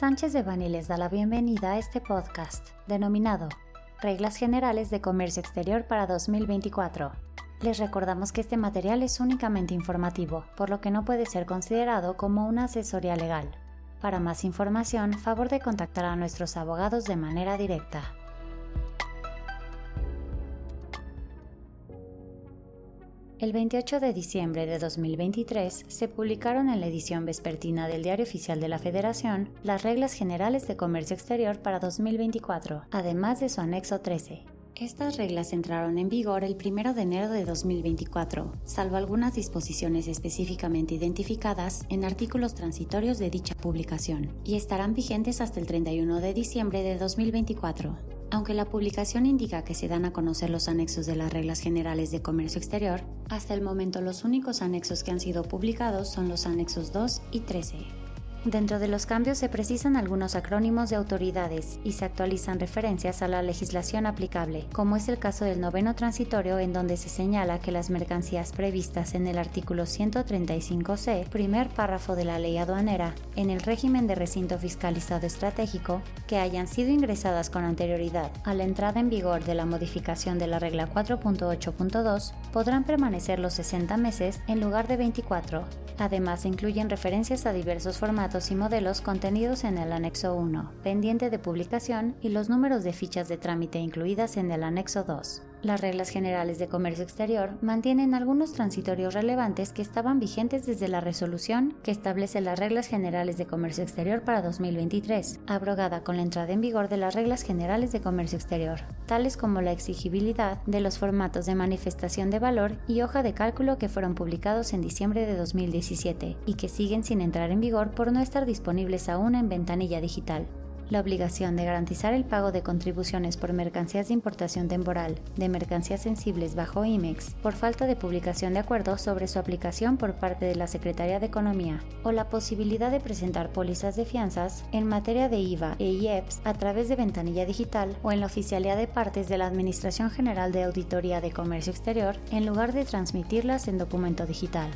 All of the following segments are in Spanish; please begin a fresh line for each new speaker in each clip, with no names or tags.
Sánchez de Bani les da la bienvenida a este podcast, denominado Reglas Generales de Comercio Exterior para 2024. Les recordamos que este material es únicamente informativo, por lo que no puede ser considerado como una asesoría legal. Para más información, favor de contactar a nuestros abogados de manera directa. El 28 de diciembre de 2023 se publicaron en la edición vespertina del Diario Oficial de la Federación las Reglas Generales de Comercio Exterior para 2024, además de su anexo 13. Estas reglas entraron en vigor el 1 de enero de 2024, salvo algunas disposiciones específicamente identificadas en artículos transitorios de dicha publicación, y estarán vigentes hasta el 31 de diciembre de 2024. Aunque la publicación indica que se dan a conocer los anexos de las reglas generales de comercio exterior, hasta el momento los únicos anexos que han sido publicados son los anexos 2 y 13. Dentro de los cambios se precisan algunos acrónimos de autoridades y se actualizan referencias a la legislación aplicable, como es el caso del noveno transitorio en donde se señala que las mercancías previstas en el artículo 135c, primer párrafo de la ley aduanera, en el régimen de recinto fiscalizado estratégico, que hayan sido ingresadas con anterioridad a la entrada en vigor de la modificación de la regla 4.8.2, podrán permanecer los 60 meses en lugar de 24. Además, incluyen referencias a diversos formatos y modelos contenidos en el anexo 1, pendiente de publicación, y los números de fichas de trámite incluidas en el anexo 2. Las reglas generales de comercio exterior mantienen algunos transitorios relevantes que estaban vigentes desde la resolución que establece las reglas generales de comercio exterior para 2023, abrogada con la entrada en vigor de las reglas generales de comercio exterior, tales como la exigibilidad de los formatos de manifestación de valor y hoja de cálculo que fueron publicados en diciembre de 2017 y que siguen sin entrar en vigor por no estar disponibles aún en ventanilla digital la obligación de garantizar el pago de contribuciones por mercancías de importación temporal, de mercancías sensibles bajo IMEX, por falta de publicación de acuerdos sobre su aplicación por parte de la Secretaría de Economía, o la posibilidad de presentar pólizas de fianzas en materia de IVA e IEPS a través de ventanilla digital o en la oficialidad de partes de la Administración General de Auditoría de Comercio Exterior en lugar de transmitirlas en documento digital.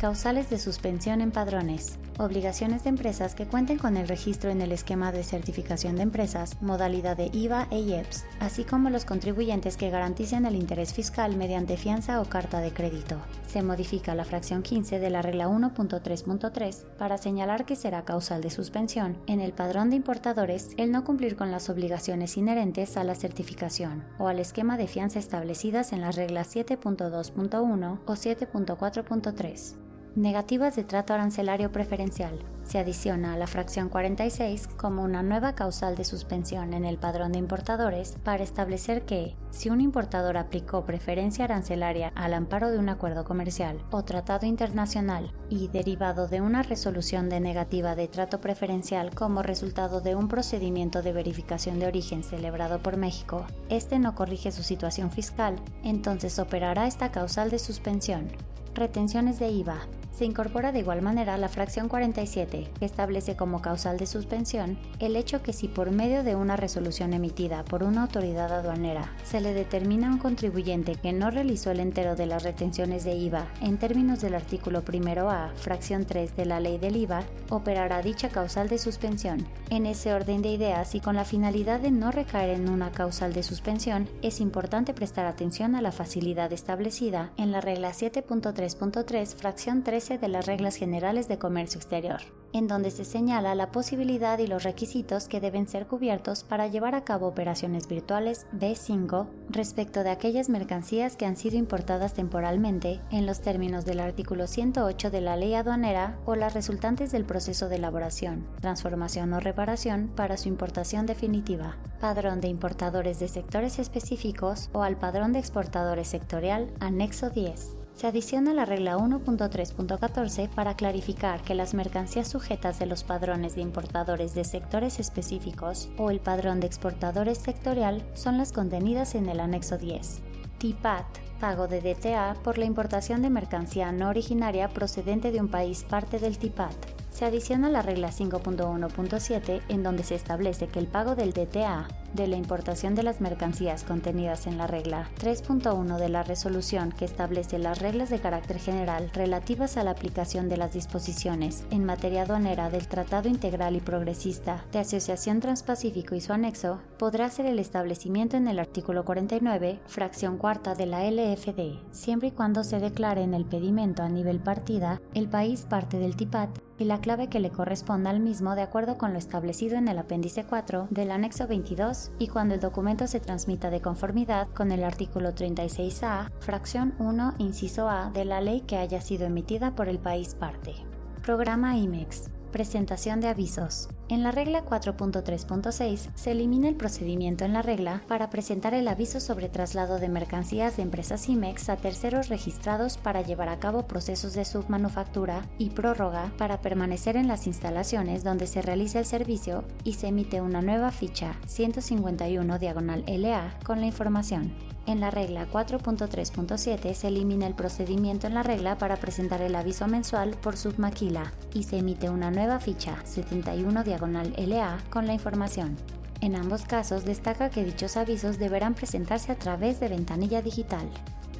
Causales de suspensión en padrones. Obligaciones de empresas que cuenten con el registro en el esquema de certificación de empresas, modalidad de IVA e IEPS, así como los contribuyentes que garanticen el interés fiscal mediante fianza o carta de crédito. Se modifica la fracción 15 de la regla 1.3.3 para señalar que será causal de suspensión en el padrón de importadores el no cumplir con las obligaciones inherentes a la certificación o al esquema de fianza establecidas en las reglas 7.2.1 o 7.4.3. Negativas de trato arancelario preferencial. Se adiciona a la fracción 46 como una nueva causal de suspensión en el padrón de importadores para establecer que, si un importador aplicó preferencia arancelaria al amparo de un acuerdo comercial o tratado internacional y derivado de una resolución de negativa de trato preferencial como resultado de un procedimiento de verificación de origen celebrado por México, este no corrige su situación fiscal, entonces operará esta causal de suspensión. Retenciones de IVA se incorpora de igual manera la fracción 47, que establece como causal de suspensión el hecho que si por medio de una resolución emitida por una autoridad aduanera se le determina a un contribuyente que no realizó el entero de las retenciones de IVA en términos del artículo 1 A, fracción 3 de la ley del IVA, operará dicha causal de suspensión. En ese orden de ideas y con la finalidad de no recaer en una causal de suspensión, es importante prestar atención a la facilidad establecida en la regla 7.3.3, fracción 13 de las reglas generales de comercio exterior, en donde se señala la posibilidad y los requisitos que deben ser cubiertos para llevar a cabo operaciones virtuales B5 respecto de aquellas mercancías que han sido importadas temporalmente en los términos del artículo 108 de la ley aduanera o las resultantes del proceso de elaboración, transformación o reparación para su importación definitiva, padrón de importadores de sectores específicos o al padrón de exportadores sectorial anexo 10 se adiciona la regla 1.3.14 para clarificar que las mercancías sujetas de los padrones de importadores de sectores específicos o el padrón de exportadores sectorial son las contenidas en el anexo 10. TIPAT, pago de DTA por la importación de mercancía no originaria procedente de un país parte del TIPAT se adiciona la regla 5.1.7 en donde se establece que el pago del DTA de la importación de las mercancías contenidas en la regla 3.1 de la resolución que establece las reglas de carácter general relativas a la aplicación de las disposiciones en materia aduanera del Tratado Integral y Progresista de Asociación Transpacífico y su anexo, podrá ser el establecimiento en el artículo 49, fracción cuarta de la LFD, siempre y cuando se declare en el pedimento a nivel partida el país parte del TIPAT y la clave que le corresponda al mismo de acuerdo con lo establecido en el apéndice 4 del anexo 22 y cuando el documento se transmita de conformidad con el artículo 36A, fracción 1, inciso A de la ley que haya sido emitida por el país parte. Programa IMEX Presentación de avisos. En la regla 4.3.6 se elimina el procedimiento en la regla para presentar el aviso sobre traslado de mercancías de empresas IMEX a terceros registrados para llevar a cabo procesos de submanufactura y prórroga para permanecer en las instalaciones donde se realiza el servicio y se emite una nueva ficha 151 diagonal LA con la información. En la regla 4.3.7 se elimina el procedimiento en la regla para presentar el aviso mensual por submaquila y se emite una nueva ficha 71 LA con la información. En ambos casos destaca que dichos avisos deberán presentarse a través de ventanilla digital.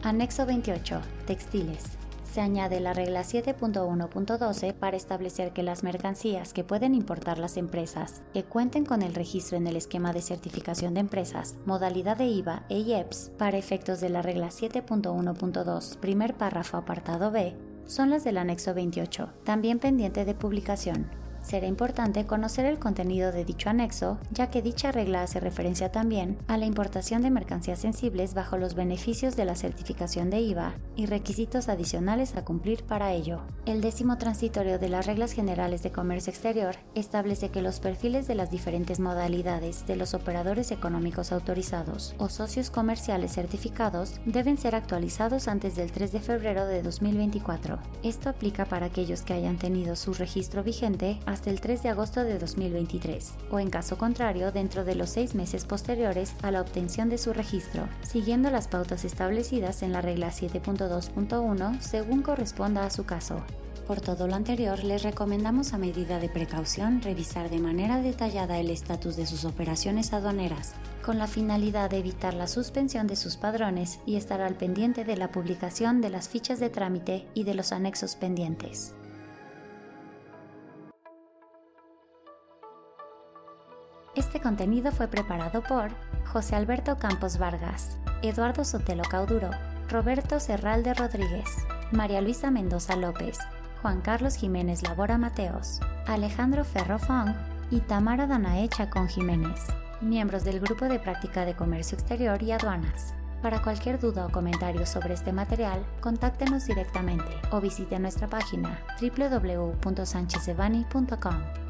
Anexo 28. Textiles se añade la regla 7.1.12 para establecer que las mercancías que pueden importar las empresas que cuenten con el registro en el esquema de certificación de empresas, modalidad de IVA e IEPS para efectos de la regla 7.1.2, primer párrafo apartado B, son las del anexo 28, también pendiente de publicación. Será importante conocer el contenido de dicho anexo, ya que dicha regla hace referencia también a la importación de mercancías sensibles bajo los beneficios de la certificación de IVA y requisitos adicionales a cumplir para ello. El décimo transitorio de las reglas generales de comercio exterior establece que los perfiles de las diferentes modalidades de los operadores económicos autorizados o socios comerciales certificados deben ser actualizados antes del 3 de febrero de 2024. Esto aplica para aquellos que hayan tenido su registro vigente hasta el 3 de agosto de 2023, o en caso contrario dentro de los seis meses posteriores a la obtención de su registro, siguiendo las pautas establecidas en la regla 7.2.1 según corresponda a su caso. Por todo lo anterior, les recomendamos a medida de precaución revisar de manera detallada el estatus de sus operaciones aduaneras, con la finalidad de evitar la suspensión de sus padrones y estar al pendiente de la publicación de las fichas de trámite y de los anexos pendientes. Este contenido fue preparado por José Alberto Campos Vargas, Eduardo Sotelo Cauduro, Roberto Serralde Rodríguez, María Luisa Mendoza López, Juan Carlos Jiménez Labora Mateos, Alejandro Ferro Fong y Tamara Danae Chacón Jiménez, miembros del Grupo de Práctica de Comercio Exterior y Aduanas. Para cualquier duda o comentario sobre este material, contáctenos directamente o visite nuestra página www.sanchezevani.com.